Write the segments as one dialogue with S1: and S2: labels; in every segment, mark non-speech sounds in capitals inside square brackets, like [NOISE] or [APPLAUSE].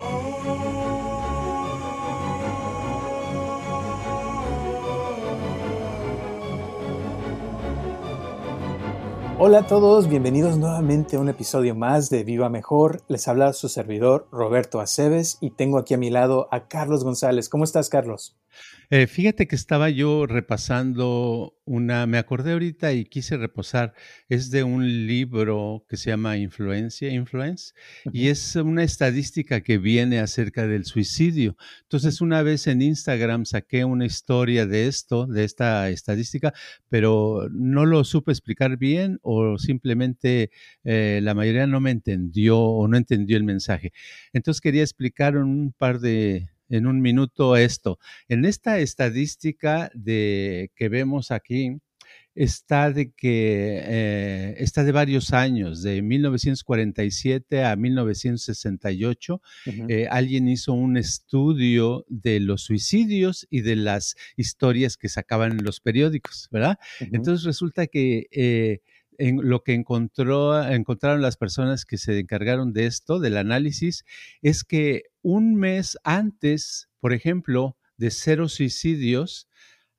S1: Oh.
S2: Hola a todos, bienvenidos nuevamente a un episodio más de Viva Mejor. Les habla su servidor Roberto Aceves y tengo aquí a mi lado a Carlos González. ¿Cómo estás, Carlos?
S3: Eh, fíjate que estaba yo repasando una, me acordé ahorita y quise reposar, es de un libro que se llama Influencia, Influence, y es una estadística que viene acerca del suicidio. Entonces, una vez en Instagram saqué una historia de esto, de esta estadística, pero no lo supe explicar bien o simplemente eh, la mayoría no me entendió o no entendió el mensaje. Entonces, quería explicar un par de en un minuto esto. En esta estadística de, que vemos aquí, está de que eh, está de varios años, de 1947 a 1968. Eh, alguien hizo un estudio de los suicidios y de las historias que sacaban en los periódicos, ¿verdad? Entonces resulta que eh, en lo que encontró, encontraron las personas que se encargaron de esto, del análisis, es que un mes antes, por ejemplo, de cero suicidios,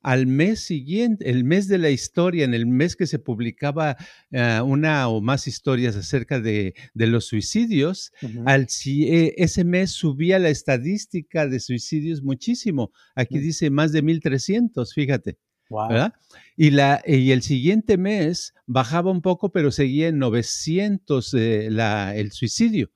S3: al mes siguiente, el mes de la historia, en el mes que se publicaba eh, una o más historias acerca de, los suicidios, al, eh, ese mes subía la estadística de suicidios muchísimo. Aquí mm. dice más de 1.300, fíjate. ¿Verdad? Y, la, y el siguiente mes bajaba un poco, pero seguía en 900 eh, la, el suicidio.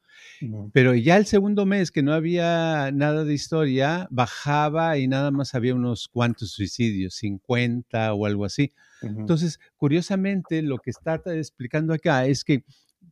S3: Pero ya el segundo mes, que no había nada de historia, bajaba y nada más había unos cuantos suicidios, 50 o algo así. Entonces, curiosamente, lo que está explicando acá es que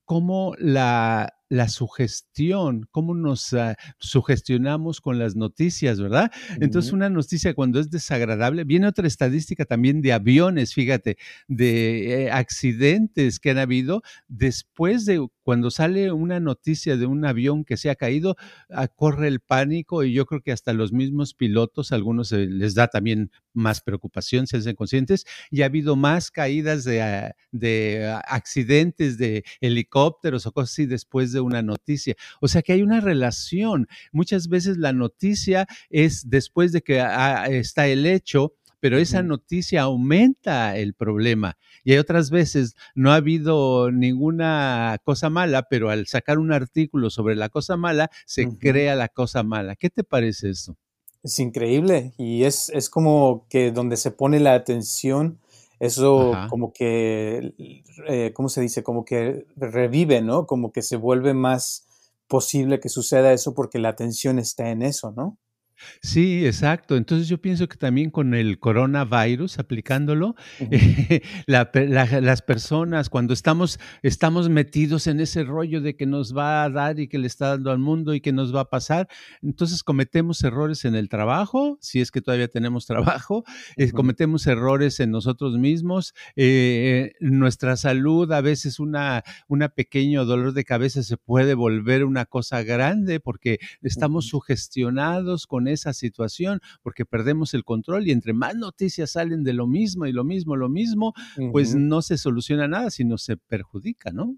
S3: cómo la, la sugestión, cómo nos ah, sugestionamos con las noticias, ¿verdad? Entonces, una noticia cuando es desagradable, viene otra estadística también de aviones, fíjate, de eh, accidentes que han habido después de cuando sale una noticia de un avión que se ha caído, ah, corre el pánico y yo creo que hasta los mismos pilotos, algunos les da también más preocupación, se hacen conscientes, y ha habido más caídas de, ah, de accidentes de helicópteros o cosas así después de una noticia. O sea que hay una relación. Muchas veces la noticia es después de que está el hecho, pero esa noticia aumenta el problema. Y hay otras veces no ha habido ninguna cosa mala, pero al sacar un artículo sobre la cosa mala, se crea la cosa mala. ¿Qué te parece eso?
S2: Es increíble y es, es como que donde se pone la atención eso como que, eh, ¿cómo se dice? Como que revive, ¿no? Como que se vuelve más posible que suceda eso porque la atención está en eso, ¿no?
S3: Sí, exacto. Entonces yo pienso que también con el coronavirus, aplicándolo, [LAUGHS] las personas, cuando estamos, estamos metidos en ese rollo de que nos va a dar y que le está dando al mundo y que nos va a pasar, entonces cometemos errores en el trabajo, si es que todavía tenemos [LAUGHS] trabajo, eh, cometemos errores en nosotros mismos, eh, nuestra salud, a veces una, una pequeño dolor de cabeza se puede volver una cosa grande porque estamos sugestionados con esa situación porque perdemos el control y entre más noticias salen de lo mismo y lo mismo, lo mismo, pues no se soluciona nada, sino se perjudica, ¿no?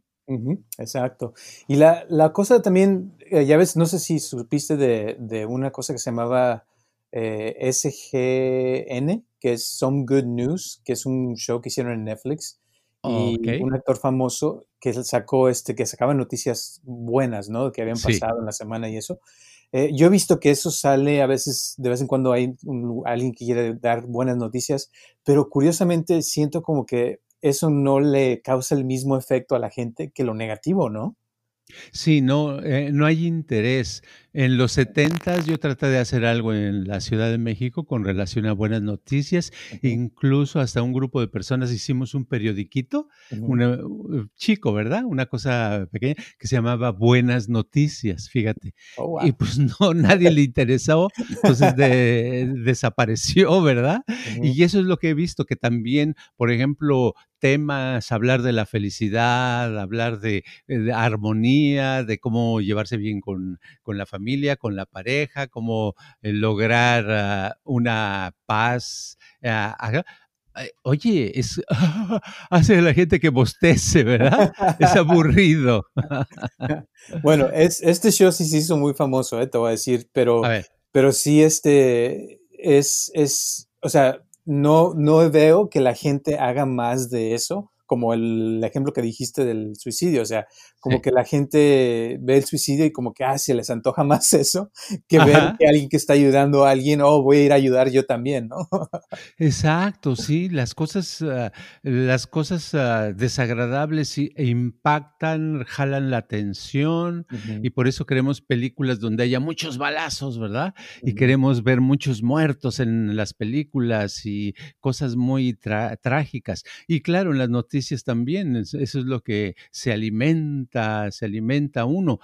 S2: exacto. Y la, cosa también, eh, ya ves, no sé si supiste de, una cosa que se llamaba eh, SGN, que es Some Good News, que es un show que hicieron en Netflix. y un actor famoso que sacó este, que sacaba noticias buenas, ¿no? Que habían pasado en la semana y eso. Eh, yo he visto que eso sale a veces, de vez en cuando hay alguien que quiere dar buenas noticias, pero curiosamente siento como que eso no le causa el mismo efecto a la gente que lo negativo, ¿no?
S3: Sí, no, eh, no hay interés. En los setentas yo traté de hacer algo en la Ciudad de México con relación a buenas noticias, incluso hasta un grupo de personas hicimos un periodiquito, una, uh, chico, ¿verdad? Una cosa pequeña que se llamaba Buenas Noticias, fíjate.
S2: Oh,
S3: Y pues [LAUGHS] no, nadie le interesó, entonces de- [LAUGHS] desapareció, ¿verdad? Y eso es lo que he visto, que también, por ejemplo, temas, hablar de la felicidad, hablar de, eh, de armonía, de cómo llevarse bien con, con la familia, con la pareja, cómo eh, lograr ah, una paz. ah. Ay, Oye, es, [LAUGHS] hace la gente que bostece, ¿verdad? Es aburrido. [LAUGHS]
S2: Bueno, es, este show sí se hizo muy famoso, eh, te voy a decir, pero, pero sí este es, es, o sea, no, no veo que la gente haga más de eso, como el ejemplo que dijiste del suicidio, o sea, como
S3: sí.
S2: que la gente ve el suicidio y como que, ah, se les antoja más eso que ver que alguien que está ayudando a alguien, oh, voy a ir a ayudar yo también, ¿no?
S3: Exacto, sí, las cosas, ah, las cosas ah, desagradables sí, e impactan, jalan la atención y por eso queremos películas donde haya muchos balazos, ¿verdad? Y queremos ver muchos muertos en las películas y cosas muy trágicas. Y claro, en las noticias también, es- eso es lo que se alimenta, se alimenta uno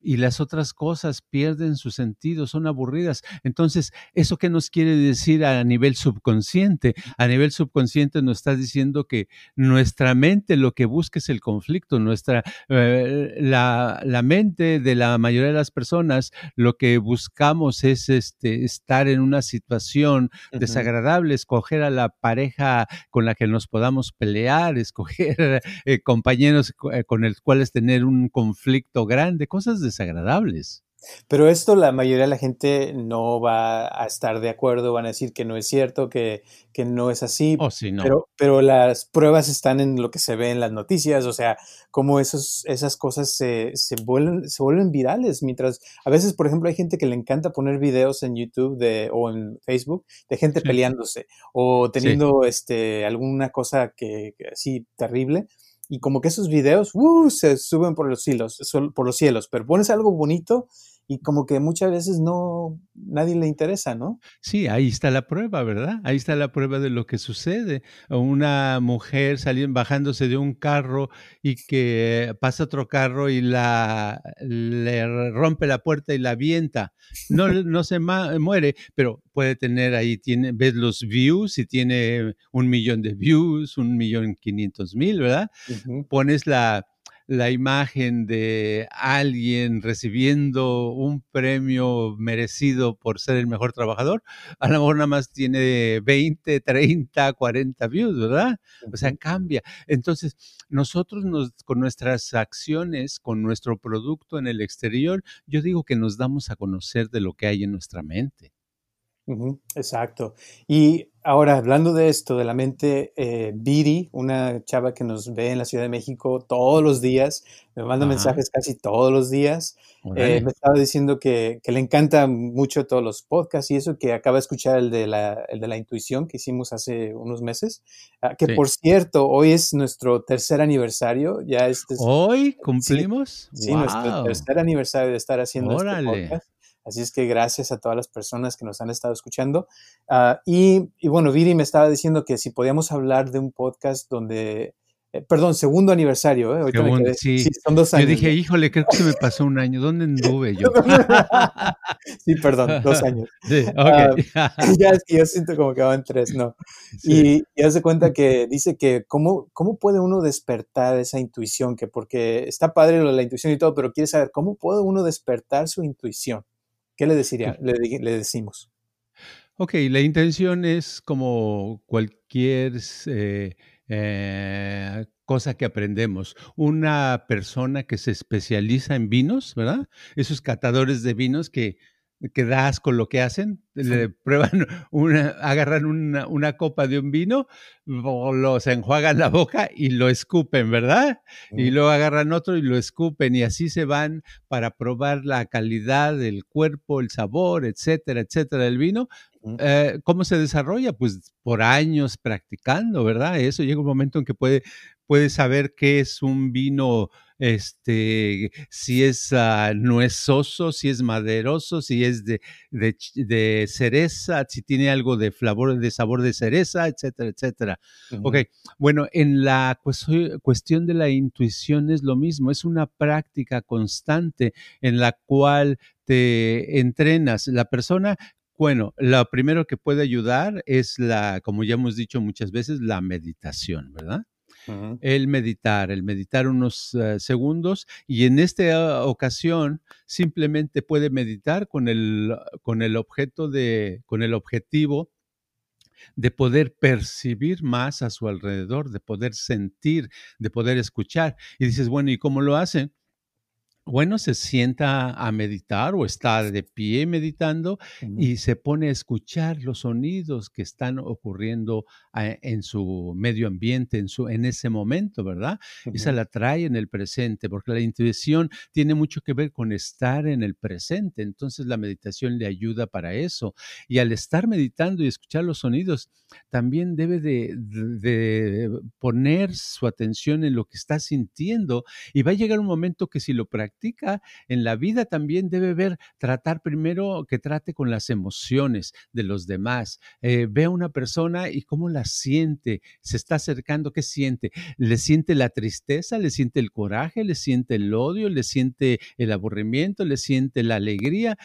S3: y las otras cosas pierden su sentido, son aburridas. Entonces, ¿eso qué nos quiere decir a nivel subconsciente? A nivel subconsciente nos está diciendo que nuestra mente lo que busca es el conflicto, nuestra, eh, la, la mente de la mayoría de las personas lo que buscamos es este, estar en una situación desagradable, escoger a la pareja con la que nos podamos pelear, [LAUGHS] escoger eh, compañeros co- eh, con los cuales tener un conflicto grande, cosas desagradables.
S2: Pero esto la mayoría de la gente no va a estar de acuerdo, van a decir que no es cierto, que, que no es así,
S3: Oh, sí, no.
S2: pero, pero las pruebas están en lo que se ve en las noticias, o sea, cómo esos, esas cosas se, se, vuelven, se vuelven virales, mientras a veces, por ejemplo, hay gente que le encanta poner videos en YouTube de, o en Facebook de gente
S3: Sí,
S2: peleándose o
S3: sí,
S2: teniendo este, alguna cosa que así terrible. Y como que esos videos ¡uh! se suben por los cielos, por los cielos, pero pones algo bonito y como que muchas veces no, nadie le interesa, ¿no?
S3: sí, ahí está la prueba, ¿verdad? Ahí está la prueba de lo que sucede. Una mujer saliendo, bajándose de un carro y que pasa otro carro y la le rompe la puerta y la avienta. No, no se muere, pero puede tener ahí, tiene, ves los views y tiene un millón de views, un millón quinientos mil, ¿verdad? Pones la, la imagen de alguien recibiendo un premio merecido por ser el mejor trabajador, a lo mejor nada más tiene 20, 30, 40 views, ¿verdad? O sea, cambia. Entonces, nosotros nos, con nuestras acciones, con nuestro producto en el exterior, yo digo que nos damos a conocer de lo que hay en nuestra mente.
S2: Exacto. Y ahora, hablando de esto, de la mente, eh, Viri, una chava que nos ve en la Ciudad de México todos los días, me manda
S3: Ajá,
S2: mensajes casi todos los días, eh, me estaba diciendo que, que le encanta mucho todos los podcasts y eso, que acaba de escuchar el de la, el de la intuición que hicimos hace unos meses, Ah, que
S3: Sí.
S2: por cierto, hoy es nuestro tercer aniversario, ya este es,
S3: ¿Hoy
S2: sí,
S3: cumplimos?
S2: Sí, nuestro tercer aniversario de estar haciendo este
S3: Órale.
S2: podcast. Así es que gracias a todas las personas que nos han estado escuchando. Ah, y, y bueno, Viri me estaba diciendo que si podíamos hablar de un podcast donde, eh, perdón, segundo aniversario, ¿eh? me
S3: Segundo,
S2: quedé, sí,
S3: sí.
S2: son dos
S3: Yo
S2: años.
S3: dije,
S2: ¿no?
S3: híjole, creo que se me pasó un año. ¿Dónde anduve yo? [LAUGHS]
S2: sí, perdón, dos años. [LAUGHS]
S3: Sí,
S2: Ah,
S3: ok. [LAUGHS]
S2: ya yo siento como que van tres, no.
S3: Sí.
S2: Y, y hace cuenta que dice que cómo, cómo puede uno despertar esa intuición, que porque está padre lo de la intuición y todo, pero quiere saber cómo puede uno despertar su intuición. ¿Qué le deciría, le, decimos?
S3: Ok, la intención es como cualquier eh, eh, cosa que aprendemos. Una persona que se especializa en vinos, ¿verdad? Esos catadores de vinos que, que da asco lo que hacen, le prueban [LAUGHS] una, agarran una, una copa de un vino, lo, se enjuagan la boca y lo escupen, ¿verdad? Y luego agarran otro y lo escupen y así se van para probar la calidad del cuerpo, el sabor, etcétera, etcétera del vino. Eh, ¿Cómo se desarrolla? Pues por años practicando, ¿verdad? Eso llega un momento en que puede puede saber qué es un vino este, si es uh, nuezoso, si es maderoso, si es de, de, cereza, si tiene algo de, flavor, de sabor de cereza, etcétera, etcétera. Ok, bueno, en la cuestión de la intuición es lo mismo, es una práctica constante en la cual te entrenas. La persona bueno, lo primero que puede ayudar es la, como ya hemos dicho muchas veces, la meditación, ¿verdad? El meditar, el meditar unos eh, segundos y en esta ocasión simplemente puede meditar con el, con el objeto de, con el objetivo de poder percibir más a su alrededor, de poder sentir, de poder escuchar. Y dices, bueno, ¿y cómo lo hacen? Bueno, se sienta a meditar o está de pie meditando y se pone a escuchar los sonidos que están ocurriendo ah, en su medio ambiente, en, su, en ese momento, ¿verdad? Y se la trae en el presente, porque la intuición tiene mucho que ver con estar en el presente. Entonces la meditación le ayuda para eso. Y al estar meditando y escuchar los sonidos, también debe de, de poner su atención en lo que está sintiendo y va a llegar un momento que si lo practica, en la vida también debe ver, tratar primero que trate con las emociones de los demás. Eh, ve a una persona y cómo la siente, se está acercando, ¿qué siente? ¿Le siente la tristeza? ¿Le siente el coraje? ¿Le siente el odio? ¿Le siente el aburrimiento? ¿Le siente la alegría?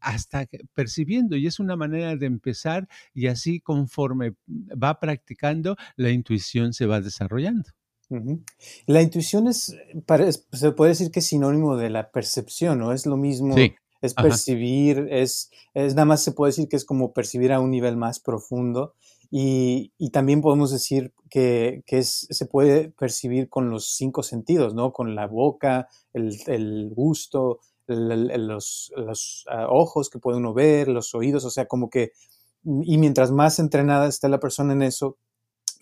S3: Hasta percibiendo. Y es una manera de empezar y así conforme va practicando, la intuición se va desarrollando.
S2: La intuición es, se puede decir que es sinónimo de la percepción, ¿no? Es lo mismo, es percibir, es, es nada más se puede decir que es como percibir a un nivel más profundo y, también podemos decir que, es, se puede percibir con los cinco sentidos, ¿no? Con la boca, el, gusto, los, los ah, ojos que puede uno ver, los oídos, o sea, como que, y mientras más entrenada está la persona en eso,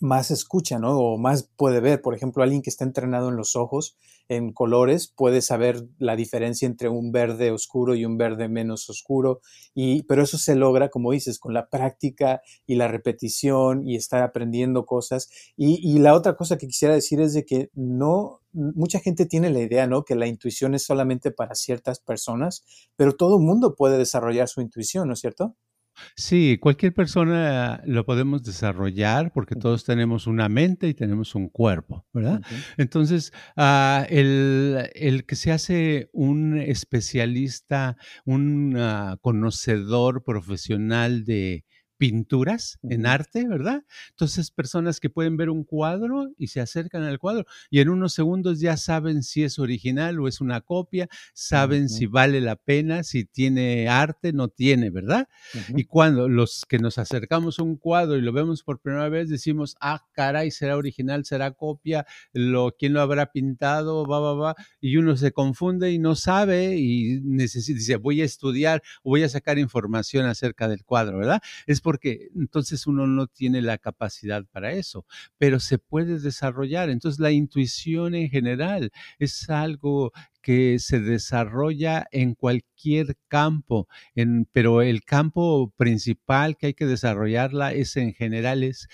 S2: más escucha, ¿no? O más puede ver. Por ejemplo, alguien que está entrenado en los ojos, en colores, puede saber la diferencia entre un verde oscuro y un verde menos oscuro. Y, pero eso se logra, como dices, con la práctica y la repetición y estar aprendiendo cosas. Y, la otra cosa que quisiera decir es de que no, mucha gente tiene la idea, ¿no? Que la intuición es solamente para ciertas personas, pero todo mundo puede desarrollar su intuición, ¿no es cierto?
S3: Sí, cualquier persona lo podemos desarrollar porque todos tenemos una mente y tenemos un cuerpo, ¿verdad? Entonces, ah, el, que se hace un especialista, un ah, conocedor profesional de, pinturas en arte, ¿verdad? Entonces, personas que pueden ver un cuadro y se acercan al cuadro y en unos segundos ya saben si es original o es una copia, saben si vale la pena, si tiene arte, no tiene, ¿verdad? Y cuando los que nos acercamos a un cuadro y lo vemos por primera vez, decimos, ah, caray, será original, será copia, lo, ¿quién lo habrá pintado? Va, va, va. Y uno se confunde y no sabe y necesita, dice, voy a estudiar, voy a sacar información acerca del cuadro, ¿verdad? Es porque entonces uno no tiene la capacidad para eso, pero se puede desarrollar. Entonces la intuición en general es algo que se desarrolla en cualquier campo, en, pero el campo principal que hay que desarrollarla es en general, es,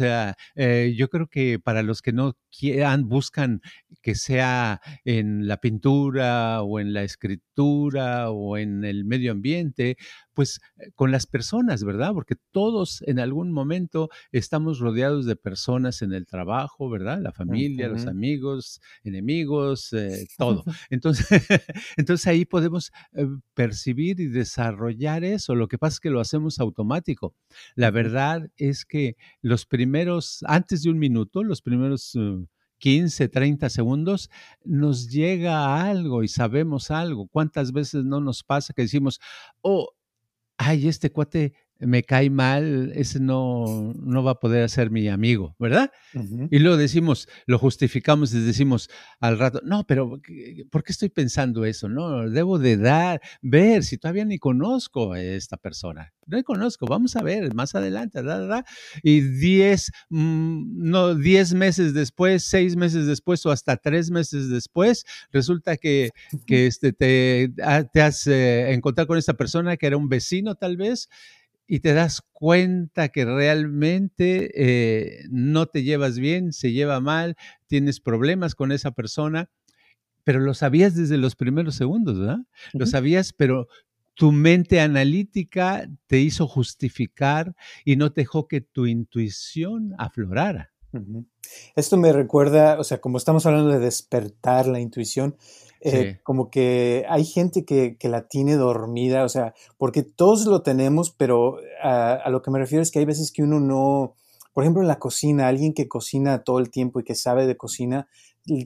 S3: ah, eh, yo creo que para los que no quieran, buscan que sea en la pintura o en la escritura o en el medio ambiente, pues eh, con las personas, ¿verdad? Porque todos en algún momento estamos rodeados de personas en el trabajo, ¿verdad? La familia, los amigos, enemigos, eh, todo. [LAUGHS] Entonces, [LAUGHS] entonces ahí podemos eh, percibir y desarrollar eso. Lo que pasa es que lo hacemos automático. La verdad es que los primeros, antes de un minuto, los primeros... 15, uh, 30 segundos, nos llega algo y sabemos algo. ¿Cuántas veces no nos pasa que decimos, oh, ay, este cuate me cae mal, ese no, no va a poder ser mi amigo, ¿verdad? Y luego decimos, lo justificamos y decimos al rato, no, pero ¿por qué estoy pensando eso? No, debo de dar, ver si todavía ni conozco a esta persona. No conozco, vamos a ver más adelante, da, y diez, mm, no, diez meses después, seis meses después o hasta tres meses después, resulta que, [LAUGHS] que este, te, te has eh, encontrado con esta persona que era un vecino tal vez, y te das cuenta que realmente eh, no te llevas bien, se lleva mal, tienes problemas con esa persona, pero lo sabías desde los primeros segundos, ¿verdad? Lo sabías, pero tu mente analítica te hizo justificar y no dejó que tu intuición aflorara.
S2: Esto me recuerda, o sea, como estamos hablando de despertar la intuición, eh, como que hay gente que, la tiene dormida, o sea, porque todos lo tenemos, pero a, lo que me refiero es que hay veces que uno no, por ejemplo, en la cocina, alguien que cocina todo el tiempo y que sabe de cocina,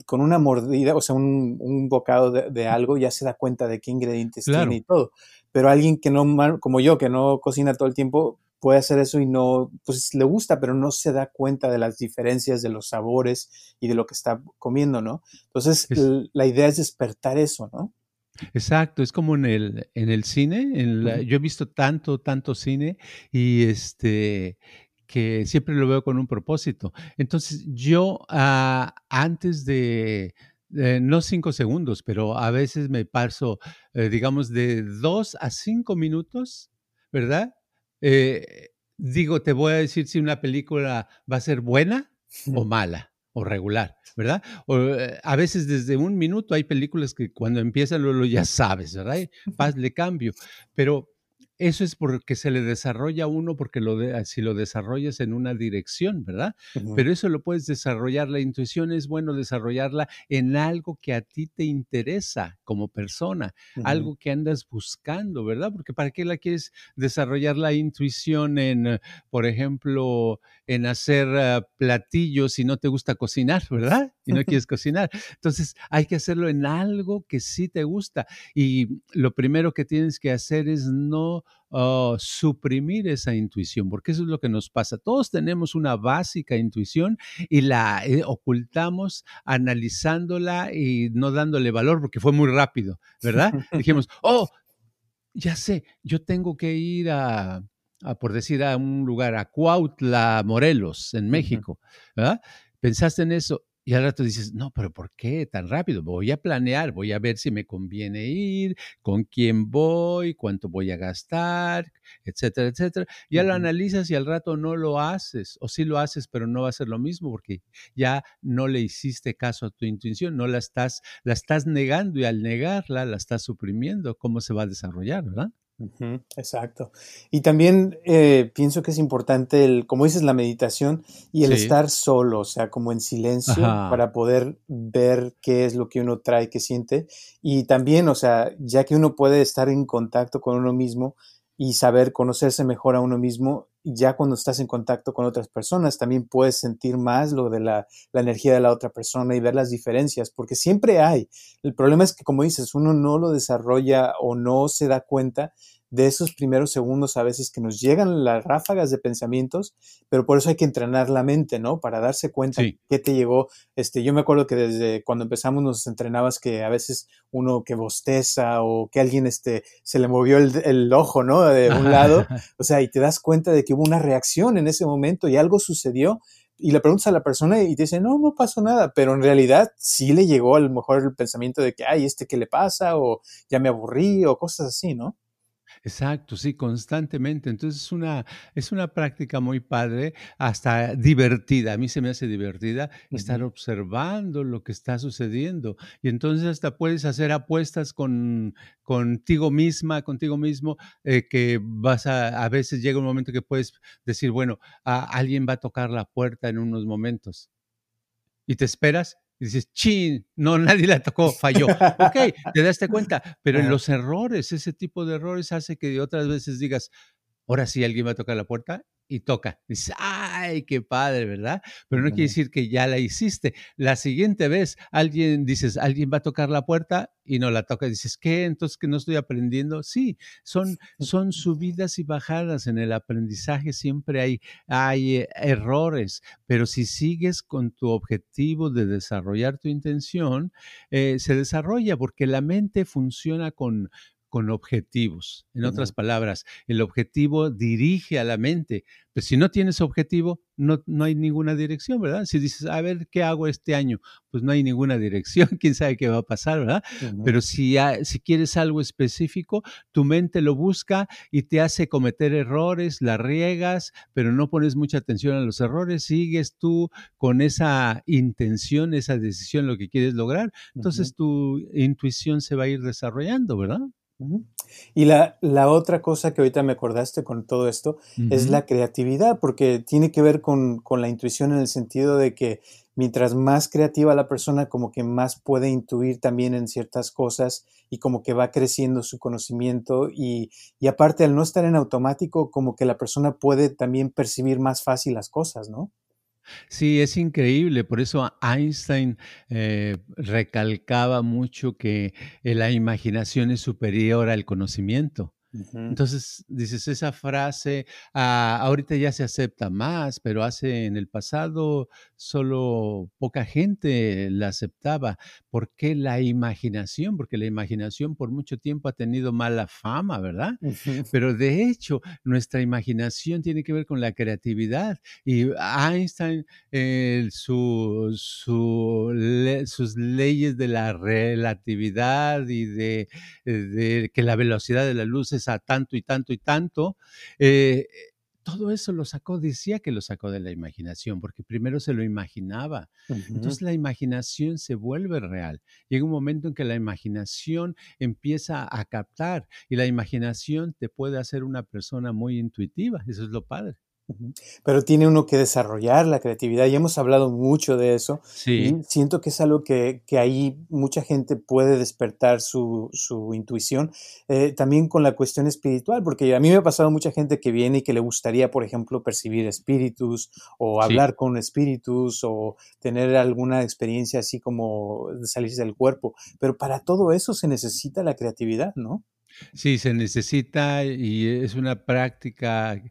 S2: con una mordida, o sea, un, bocado de, algo, ya se da cuenta de qué ingredientes tiene y todo. Pero alguien que no, como yo, que no cocina todo el tiempo, puede hacer eso y no, pues le gusta, pero no se da cuenta de las diferencias de los sabores y de lo que está comiendo, ¿no? Entonces, la idea es despertar eso, ¿no?
S3: Exacto, es como en el, en el cine, yo he visto tanto, tanto cine y este que siempre lo veo con un propósito. Entonces, yo ah, antes de, no cinco segundos, pero a veces me paso, eh, digamos, de dos a cinco minutos, ¿verdad? Eh, digo, te voy a decir si una película va a ser buena o mala o regular, ¿verdad? O, eh, a veces desde un minuto hay películas que cuando empiezan lo, ya sabes, ¿verdad? Paz, le cambio. Pero eso es porque se le desarrolla uno, porque lo de, si lo desarrollas en una dirección, ¿verdad? Pero eso lo puedes desarrollar. La intuición es bueno desarrollarla en algo que a ti te interesa como persona, algo que andas buscando, ¿verdad? Porque ¿para qué la quieres desarrollar la intuición en, por ejemplo, en hacer ah, platillos si no te gusta cocinar, [LAUGHS] ¿verdad? Y no quieres cocinar. Entonces hay que hacerlo en algo que sí te gusta. Y lo primero que tienes que hacer es no oh, suprimir esa intuición, porque eso es lo que nos pasa. Todos tenemos una básica intuición y la eh, ocultamos analizándola y no dándole valor porque fue muy rápido, ¿verdad? [LAUGHS] Dijimos, oh, ya sé, yo tengo que ir a, por decir, a un lugar, a Cuautla, Morelos, en México, ¿verdad? Pensaste en eso y al rato dices, no, pero ¿por qué tan rápido? Voy a planear, voy a ver si me conviene ir, con quién voy, cuánto voy a gastar, etcétera, etcétera. Ya lo analizas y al rato no lo haces, o sí lo haces, pero no va a ser lo mismo porque ya no le hiciste caso a tu intuición, no la estás, la estás negando y al negarla la estás suprimiendo. ¿Cómo se va a desarrollar, verdad?
S2: Exacto. Y también eh, pienso que es importante, el, como dices, la meditación y el estar solo, o sea, como en silencio para poder ver qué es lo que uno trae, qué siente. Y también, o sea, ya que uno puede estar en contacto con uno mismo y saber conocerse mejor a uno mismo, ya cuando estás en contacto con otras personas, también puedes sentir más lo de la, la, energía de la otra persona y ver las diferencias, porque siempre hay. El problema es que, como dices, uno no lo desarrolla o no se da cuenta de esos primeros segundos a veces que nos llegan las ráfagas de pensamientos, pero por eso hay que entrenar la mente, ¿no? Para darse cuenta qué te llegó. Este, yo me acuerdo que desde cuando empezamos nos entrenabas que a veces uno que bosteza o que alguien este, se le movió el, ojo, ¿no? De un lado, [LAUGHS] o sea, y te das cuenta de que hubo una reacción en ese momento y algo sucedió y le preguntas a la persona y te dice, no, no pasó nada, pero en realidad sí le llegó a lo mejor el pensamiento de que, ay, ¿este qué le pasa? O ya me aburrí o cosas así, ¿no?
S3: Exacto, sí, constantemente. Entonces es una, es una práctica muy padre, hasta divertida. A mí se me hace divertida estar observando lo que está sucediendo. Y entonces hasta puedes hacer apuestas con, contigo misma, contigo mismo, eh, que vas a, a veces llega un momento que puedes decir, bueno, alguien va a tocar la puerta en unos momentos. Y te esperas y dices, chin, no, [LAUGHS] nadie la tocó, falló. Ok, te das cuenta, pero en los errores, ese tipo de errores hace que otras veces digas, ahora sí alguien va a tocar la puerta y toca. Dices, ay, qué padre, ¿verdad? Pero no quiere decir que ya la hiciste. La siguiente vez alguien dices, alguien va a tocar la puerta y no la toca. Dices, ¿qué? Entonces que no estoy aprendiendo. Sí, son, son subidas y bajadas en el aprendizaje. Siempre hay, hay eh, errores, pero si sigues con tu objetivo de desarrollar tu intención, eh, se desarrolla porque la mente funciona con con objetivos. En otras palabras, el objetivo dirige a la mente. Pues si no tienes objetivo, no, no hay ninguna dirección, ¿verdad? Si dices, a ver, ¿qué hago este año? Pues no hay ninguna [LAUGHS] dirección, quién sabe qué va a pasar, ¿verdad? Pero si, si quieres algo específico, tu mente lo busca y te hace cometer errores, la riegas, pero no pones mucha atención a los errores, sigues tú con esa intención, esa decisión, lo que quieres lograr, entonces tu intuición se va a ir desarrollando, ¿verdad?
S2: Y la, la, otra cosa que ahorita me acordaste con todo esto es la creatividad, porque tiene que ver con, con, la intuición en el sentido de que mientras más creativa la persona, como que más puede intuir también en ciertas cosas y como que va creciendo su conocimiento y, y aparte al no estar en automático, como que la persona puede también percibir más fácil las cosas, ¿no?
S3: Sí, es increíble. Por eso Einstein eh, recalcaba mucho que eh, la imaginación es superior al conocimiento. Entonces, dices, esa frase ah, ahorita ya se acepta más, pero hace en el pasado solo poca gente la aceptaba. ¿Por qué la imaginación? Porque la imaginación por mucho tiempo ha tenido mala fama, ¿verdad? Pero de hecho, nuestra imaginación tiene que ver con la creatividad. Y Einstein, su, sus leyes de la relatividad y de, de que la velocidad de la luz es a tanto y tanto y tanto. Eh, todo eso lo sacó, decía que lo sacó de la imaginación, porque primero se lo imaginaba. Entonces la imaginación se vuelve real. Llega un momento en que la imaginación empieza a captar y la imaginación te puede hacer una persona muy intuitiva. Eso es lo padre.
S2: Pero tiene uno que desarrollar la creatividad y hemos hablado mucho de eso. Sí. Y siento que es algo que, que ahí mucha gente puede despertar su, su intuición. Eh, también con la cuestión espiritual, porque a mí me ha pasado mucha gente que viene y que le gustaría, por ejemplo, percibir espíritus o hablar con espíritus o tener alguna experiencia así como de salirse del cuerpo. Pero para todo eso se necesita la creatividad, ¿no?
S3: Sí, se necesita y es una práctica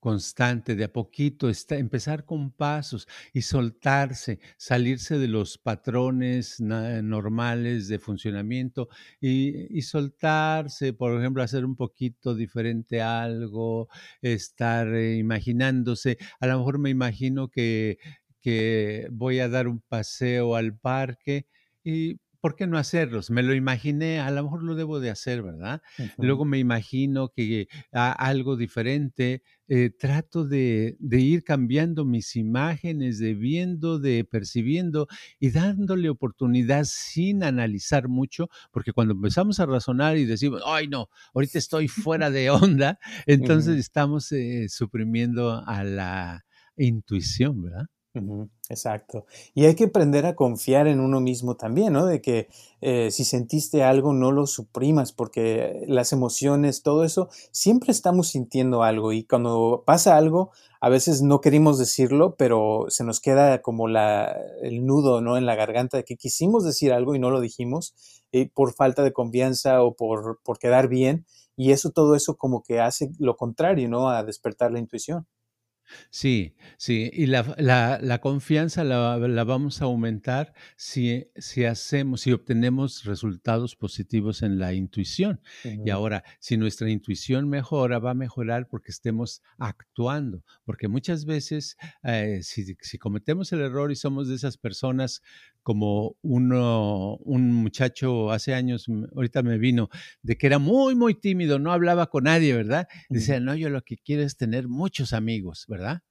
S3: constante, de a poquito, está, empezar con pasos y soltarse, salirse de los patrones normales de funcionamiento y, y, soltarse, por ejemplo, hacer un poquito diferente algo, estar eh, imaginándose. A lo mejor me imagino que, que voy a dar un paseo al parque y ¿por qué no hacerlos? Me lo imaginé, a lo mejor lo debo de hacer, ¿verdad? Luego me imagino que algo diferente, eh, trato de, ir cambiando mis imágenes, de viendo, de percibiendo y dándole oportunidad sin analizar mucho, porque cuando empezamos a razonar y decimos, ay no, ahorita estoy [LAUGHS] fuera de onda, entonces estamos eh, suprimiendo a la intuición, ¿verdad?
S2: Exacto. Y hay que aprender a confiar en uno mismo también, ¿no? De que eh, si sentiste algo, no lo suprimas, porque las emociones, todo eso, siempre estamos sintiendo algo y cuando pasa algo, a veces no queremos decirlo, pero se nos queda como la, el nudo, ¿no? En la garganta de que quisimos decir algo y no lo dijimos eh, por falta de confianza o por, por quedar bien. Y eso, todo eso como que hace lo contrario, ¿no? A despertar la intuición.
S3: Sí, sí, y la, la, la confianza la, la, vamos a aumentar si, si hacemos, si obtenemos resultados positivos en la intuición. Y ahora, si nuestra intuición mejora, va a mejorar porque estemos actuando, porque muchas veces eh, si, si cometemos el error y somos de esas personas como uno, un muchacho hace años, ahorita me vino, de que era muy, muy tímido, no hablaba con nadie, ¿verdad? Decía, no, yo lo que quiero es tener muchos amigos, ¿verdad?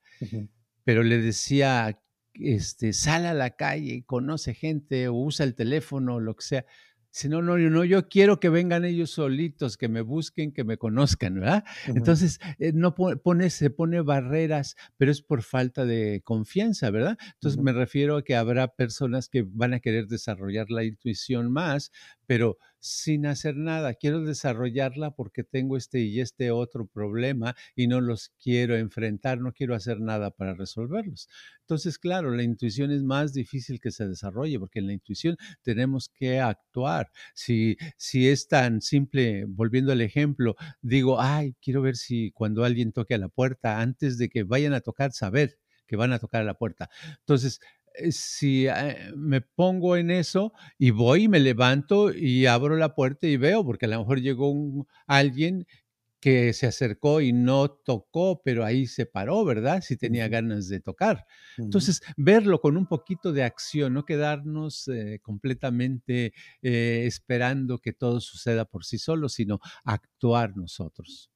S3: Pero le decía, este, sal a la calle, conoce gente o usa el teléfono, lo que sea. Si no, no, no, yo quiero que vengan ellos solitos, que me busquen, que me conozcan, ¿verdad? Entonces, eh, no pone, se pone barreras, pero es por falta de confianza, ¿verdad? Entonces, me refiero a que habrá personas que van a querer desarrollar la intuición más, pero sin hacer nada. Quiero desarrollarla porque tengo este y este otro problema y no los quiero enfrentar, no quiero hacer nada para resolverlos. Entonces, claro, la intuición es más difícil que se desarrolle porque en la intuición tenemos que actuar. Si, si es tan simple, volviendo al ejemplo, digo, ay, quiero ver si cuando alguien toque a la puerta, antes de que vayan a tocar, saber que van a tocar a la puerta. Entonces, si eh, me pongo en eso y voy y me levanto y abro la puerta y veo, porque a lo mejor llegó un, alguien que se acercó y no tocó, pero ahí se paró, ¿verdad? Si tenía ganas de tocar. Entonces, verlo con un poquito de acción, no quedarnos eh, completamente eh, esperando que todo suceda por sí solo, sino actuar nosotros.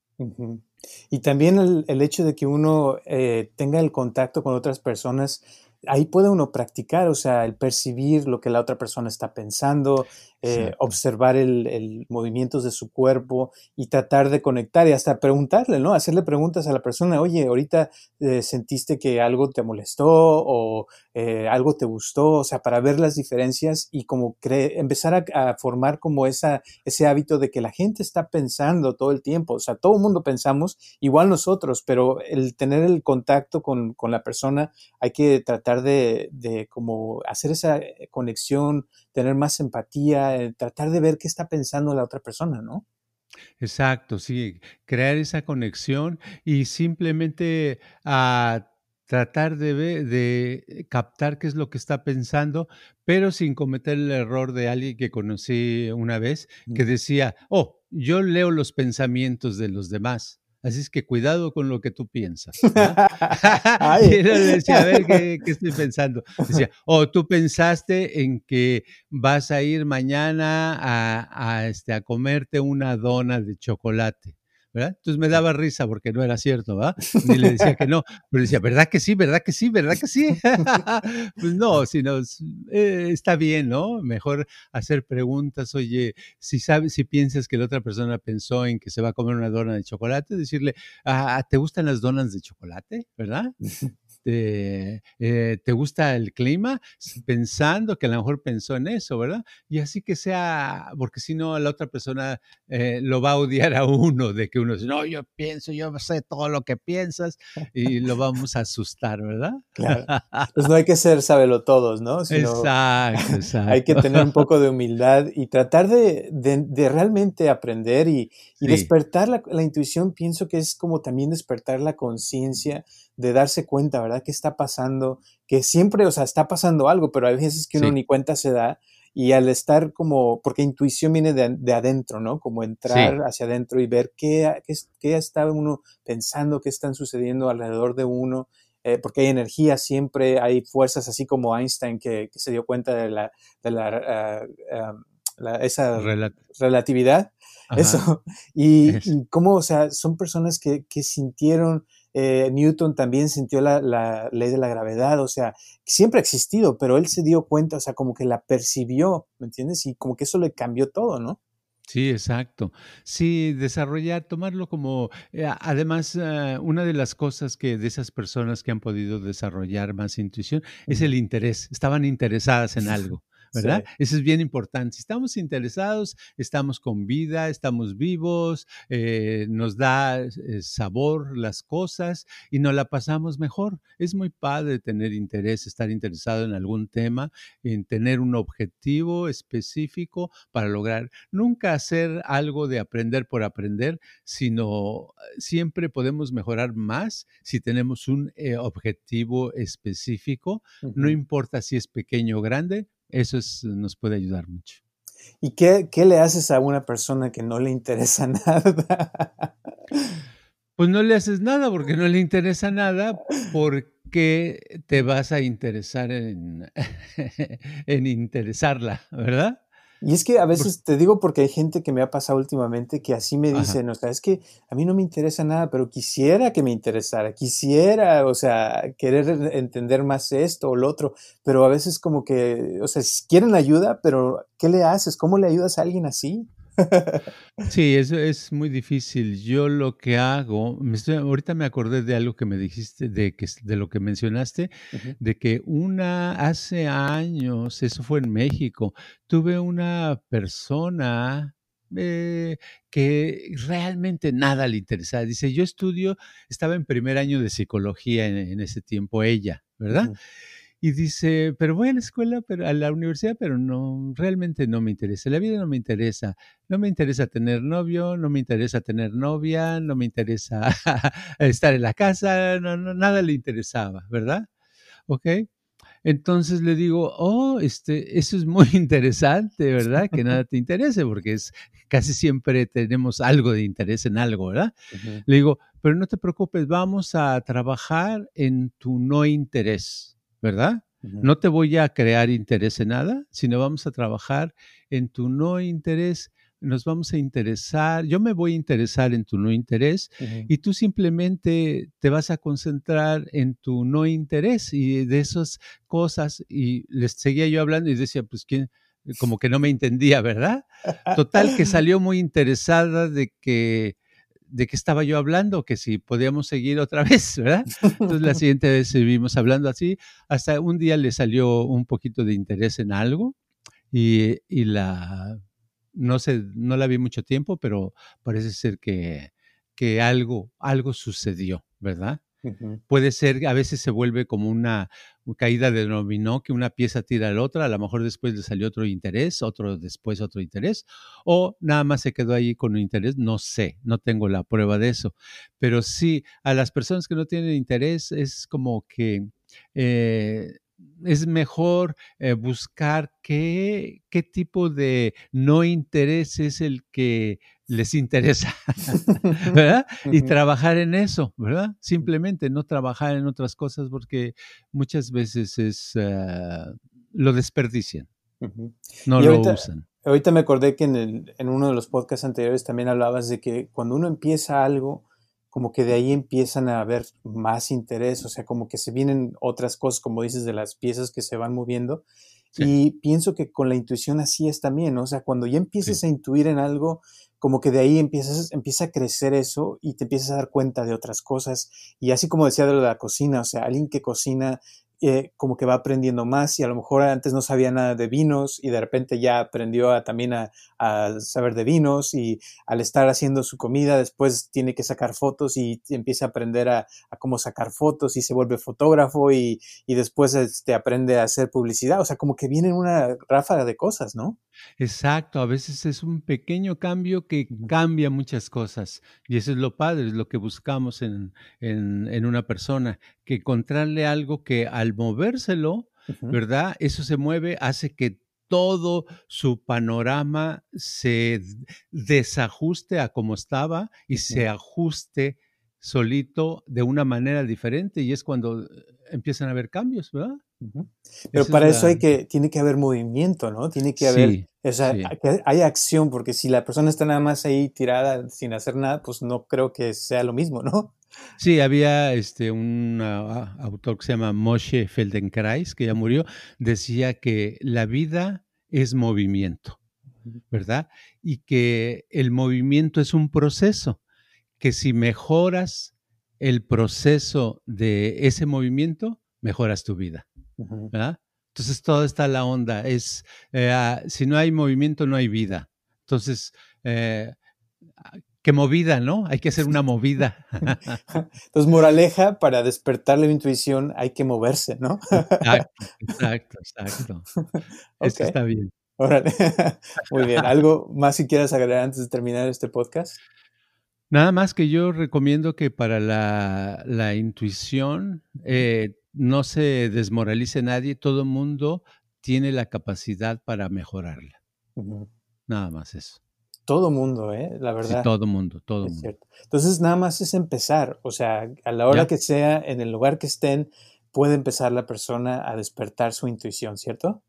S2: Y también el, hecho de que uno eh, tenga el contacto con otras personas ahí puede uno practicar, o sea, el percibir lo que la otra persona está pensando, eh, observar el, el, movimientos de su cuerpo y tratar de conectar y hasta preguntarle, ¿no? Hacerle preguntas a la persona, oye, ahorita eh, sentiste que algo te molestó o eh, algo te gustó, o sea, para ver las diferencias y como empezar a, a, formar como esa, ese hábito de que la gente está pensando todo el tiempo, o sea, todo el mundo pensamos, igual nosotros, pero el tener el contacto con, con la persona hay que tratar de, de como hacer esa conexión, tener más empatía, eh, tratar de ver qué está pensando la otra persona, ¿no?
S3: Exacto, sí, crear esa conexión y simplemente a ah, tratar de, de captar qué es lo que está pensando, pero sin cometer el error de alguien que conocí una vez que decía, oh, yo leo los pensamientos de los demás. Así es que cuidado con lo que tú piensas. y él decía, a ver, ¿qué, ¿qué, estoy [LAUGHS] pensando? Decía, oh, tú pensaste en que vas a ir mañana a, a, este, a comerte una dona de chocolate. ¿Verdad? Entonces me daba risa porque no era cierto, ¿verdad? Ni le decía que no, [LAUGHS] pero decía, ¿verdad que sí? ¿Verdad que sí? ¿Verdad que sí? [LAUGHS] [LAUGHS] pues no, sino eh, está bien, ¿no? Mejor hacer preguntas, oye, si sabes, si piensas que la otra persona pensó en que se va a comer una dona de chocolate, decirle, ah, ¿te gustan las donas de chocolate? ¿Verdad? Este, eh, te gusta el clima, pensando que a lo mejor pensó en eso, ¿verdad? Y así que sea, porque si no, la otra persona eh, lo va a odiar a uno, de que uno dice, no, yo pienso, yo sé todo lo que piensas, y lo vamos a asustar, ¿verdad?
S2: Claro. Pues no hay que ser sábelo todos, ¿no?
S3: exacto, exacto. [LAUGHS]
S2: Hay que tener un poco de humildad y tratar de, de, realmente aprender y, y despertar la, la intuición, pienso que es como también despertar la conciencia de darse cuenta, ¿verdad? ¿Qué está pasando? Que siempre, o sea, está pasando algo, pero hay veces que uno ni cuenta se da y al estar como, porque intuición viene de, adentro, ¿no? Como entrar hacia adentro y ver qué, qué, qué, está uno pensando, qué están sucediendo alrededor de uno, eh, porque hay energía siempre, hay fuerzas así como Einstein que, se dio cuenta de la, de la, ah, esa relatividad. Eso. [LAUGHS] Y, y, cómo, o sea, son personas que, que sintieron eh, Newton también sintió la, ley de la gravedad, o sea, siempre ha existido, pero él se dio cuenta, o sea, como que la percibió, ¿me entiendes? Y como que eso le cambió todo, ¿no?
S3: Sí, exacto. Sí, desarrollar, tomarlo como, eh, además, eh, una de las cosas que de esas personas que han podido desarrollar más intuición es el interés, estaban interesadas en [LAUGHS] algo. ¿Verdad? Eso es bien importante. Si estamos interesados, estamos con vida, estamos vivos, eh, nos da eh, sabor las cosas y nos la pasamos mejor. Es muy padre tener interés, estar interesado en algún tema, en tener un objetivo específico para lograr. Nunca hacer algo de aprender por aprender, sino eh, siempre podemos mejorar más si tenemos un objetivo específico. No importa si es pequeño o grande, eso nos puede ayudar mucho.
S2: ¿Y qué, qué, le haces a una persona que no le interesa [LAUGHS] nada?
S3: Pues no le haces nada porque no le interesa nada, porque te vas a interesar en, [LAUGHS] en interesarla, ¿verdad?
S2: Y es que a veces te digo porque hay gente que me ha pasado últimamente que así me dicen, o sea, es que a mí no me interesa nada, pero quisiera que me interesara, quisiera, o sea, querer entender más esto o lo otro, pero a veces como que, o sea, quieren ayuda, pero ¿qué le haces? ¿Cómo le ayudas a alguien así?
S3: Sí, eso es muy difícil. Yo lo que hago, me estoy, ahorita me acordé de algo que me dijiste, de, que, de lo que mencionaste, de que una, hace años, eso fue en México, tuve una persona eh, que realmente nada le interesaba. Dice, yo estudio, estaba en primer año de psicología en, ese tiempo ella, ¿verdad? Y dice, pero voy a la escuela, pero a la universidad, pero no, realmente no me interesa. La vida no me interesa. No me interesa tener novio, no me interesa tener novia, no me interesa [LAUGHS] estar en la casa, no, nada le interesaba, ¿verdad? ¿Ok? Entonces le digo, oh, este, eso es muy [LAUGHS] interesante, ¿verdad? Que nada te interese, porque es casi siempre tenemos algo de interés en algo, ¿verdad? [LAUGHS] Le digo, pero no te preocupes, vamos a trabajar en tu no interés, ¿verdad? No te voy a crear interés en nada, sino vamos a trabajar en tu no interés nos vamos a interesar, yo me voy a interesar en tu no interés y tú simplemente te vas a concentrar en tu no interés y de esas cosas y les seguía yo hablando y decía, pues quién, como que no me entendía, ¿verdad? Total que [LAUGHS] salió muy interesada de que de qué estaba yo hablando, que si podíamos seguir otra [LAUGHS] vez, ¿verdad? Entonces la [LAUGHS] siguiente vez seguimos hablando así, hasta un día le salió un poquito de interés en algo y, y la no sé, no la vi mucho tiempo, pero parece ser que, que algo, algo sucedió, ¿verdad? Puede ser, a veces se vuelve como una caída de dominó, que una pieza tira a la otra, a lo mejor después le salió otro interés, otro después otro interés, o nada más se quedó ahí con un interés, no sé, no tengo la prueba de eso. Pero sí, a las personas que no tienen interés es como que eh, es mejor eh, buscar qué, qué tipo de no interés es el que les interesa, [LAUGHS] ¿verdad? Y trabajar en eso, ¿verdad? Simplemente no trabajar en otras cosas porque muchas veces es, eh, lo desperdician, no lo usan.
S2: Ahorita me acordé que en, en uno de los podcasts anteriores también hablabas de que cuando uno empieza algo, como que de ahí empiezan a haber más interés, o sea, como que se vienen otras cosas, como dices, de las piezas que se van moviendo. Y pienso que con la intuición así es también, o sea, cuando ya empiezas a intuir en algo, como que de ahí empiezas, empieza a crecer eso y te empiezas a dar cuenta de otras cosas. Y así como decía de la cocina, o sea, alguien que cocina eh, como que va aprendiendo más y a lo mejor antes no sabía nada de vinos y de repente ya aprendió a, también a, saber de vinos y al estar haciendo su comida después tiene que sacar fotos y empieza a aprender a, cómo sacar fotos y se vuelve fotógrafo y, y después este, aprende a hacer publicidad. O sea, como que viene una ráfaga de cosas, ¿no?
S3: Exacto, a veces es un pequeño cambio que cambia muchas cosas y eso es lo padre, es lo que buscamos en, en, una persona, que encontrarle algo que al movérselo, ¿verdad? Eso se mueve, hace que todo su panorama se desajuste a como estaba y se ajuste solito de una manera diferente y es cuando empiezan a haber cambios, ¿verdad?
S2: Pero para eso hay que, tiene que haber movimiento, ¿no? Tiene que haber, o sea, que hay acción, porque si la persona está nada más ahí tirada sin hacer nada, pues no creo que sea lo mismo, ¿no?
S3: Sí, había este, un ah, autor que se llama Moshe Feldenkrais, que ya murió, decía que la vida es movimiento, ¿verdad? Y que el movimiento es un proceso, que si mejoras el proceso de ese movimiento, mejoras tu vida. Entonces, todo está la onda. Es, eh, ah, si no hay movimiento, no hay vida. Entonces, eh, qué movida, ¿no? Hay que hacer una movida. [LAUGHS]
S2: Entonces, moraleja, para despertar la intuición hay que moverse, ¿no?
S3: exacto, exacto, [LAUGHS] Eso está bien. [LAUGHS]
S2: Muy bien. ¿Algo más si quieras agregar antes de terminar este podcast?
S3: Nada más que yo recomiendo que para la, intuición eh, no se desmoralice nadie, todo mundo tiene la capacidad para mejorarla. Nada más eso.
S2: Todo mundo, ¿eh? La verdad.
S3: Sí, todo mundo, todo mundo.
S2: Cierto. Entonces, nada más es empezar. O sea, a la hora que sea, en el lugar que estén, puede empezar la persona a despertar su intuición, ¿cierto?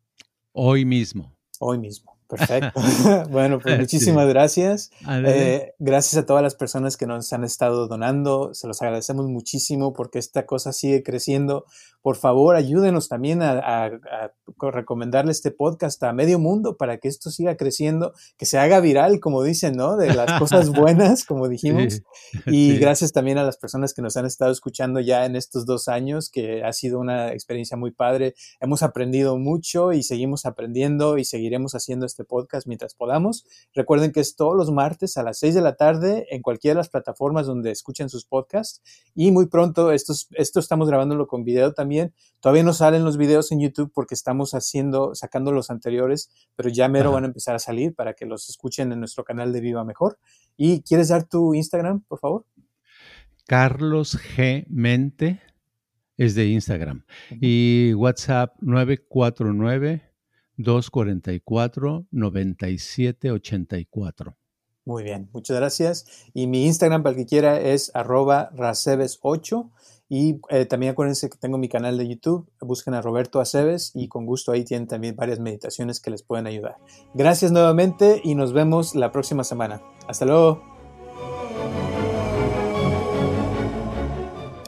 S3: Hoy mismo.
S2: Hoy mismo. Perfecto. [LAUGHS] [LAUGHS] bueno, pues muchísimas gracias. Eh, gracias a todas las personas que nos han estado donando. Se los agradecemos muchísimo porque esta cosa sigue creciendo. Por favor, ayúdenos también a, recomendarle este podcast a medio mundo para que esto siga creciendo, que se haga viral, como dicen, ¿no? De las cosas [LAUGHS] buenas, como dijimos. Y gracias también a las personas que nos han estado escuchando ya en estos dos años, que ha sido una experiencia muy padre. Hemos aprendido mucho y seguimos aprendiendo y seguiremos haciendo este podcast mientras podamos. Recuerden que es todos los martes a las 6 de la tarde en cualquiera de las plataformas donde escuchen sus podcasts. Y muy pronto, esto, esto estamos grabándolo con video también. Todavía no salen los videos en YouTube porque estamos haciendo, sacando los anteriores, pero ya mero van a empezar a salir para que los escuchen en nuestro canal de Viva Mejor. ¿Y quieres dar tu Instagram, por favor?
S3: Carlos G. Mente es de Instagram. Y WhatsApp 949-244-9784.
S4: Muy bien, muchas gracias. Y mi Instagram para el que quiera es arroba raceves8. Y eh, también acuérdense que tengo mi canal de YouTube, busquen a Roberto Aceves y con gusto ahí tienen también varias meditaciones que les pueden ayudar. Gracias nuevamente y nos vemos la próxima semana. Hasta luego.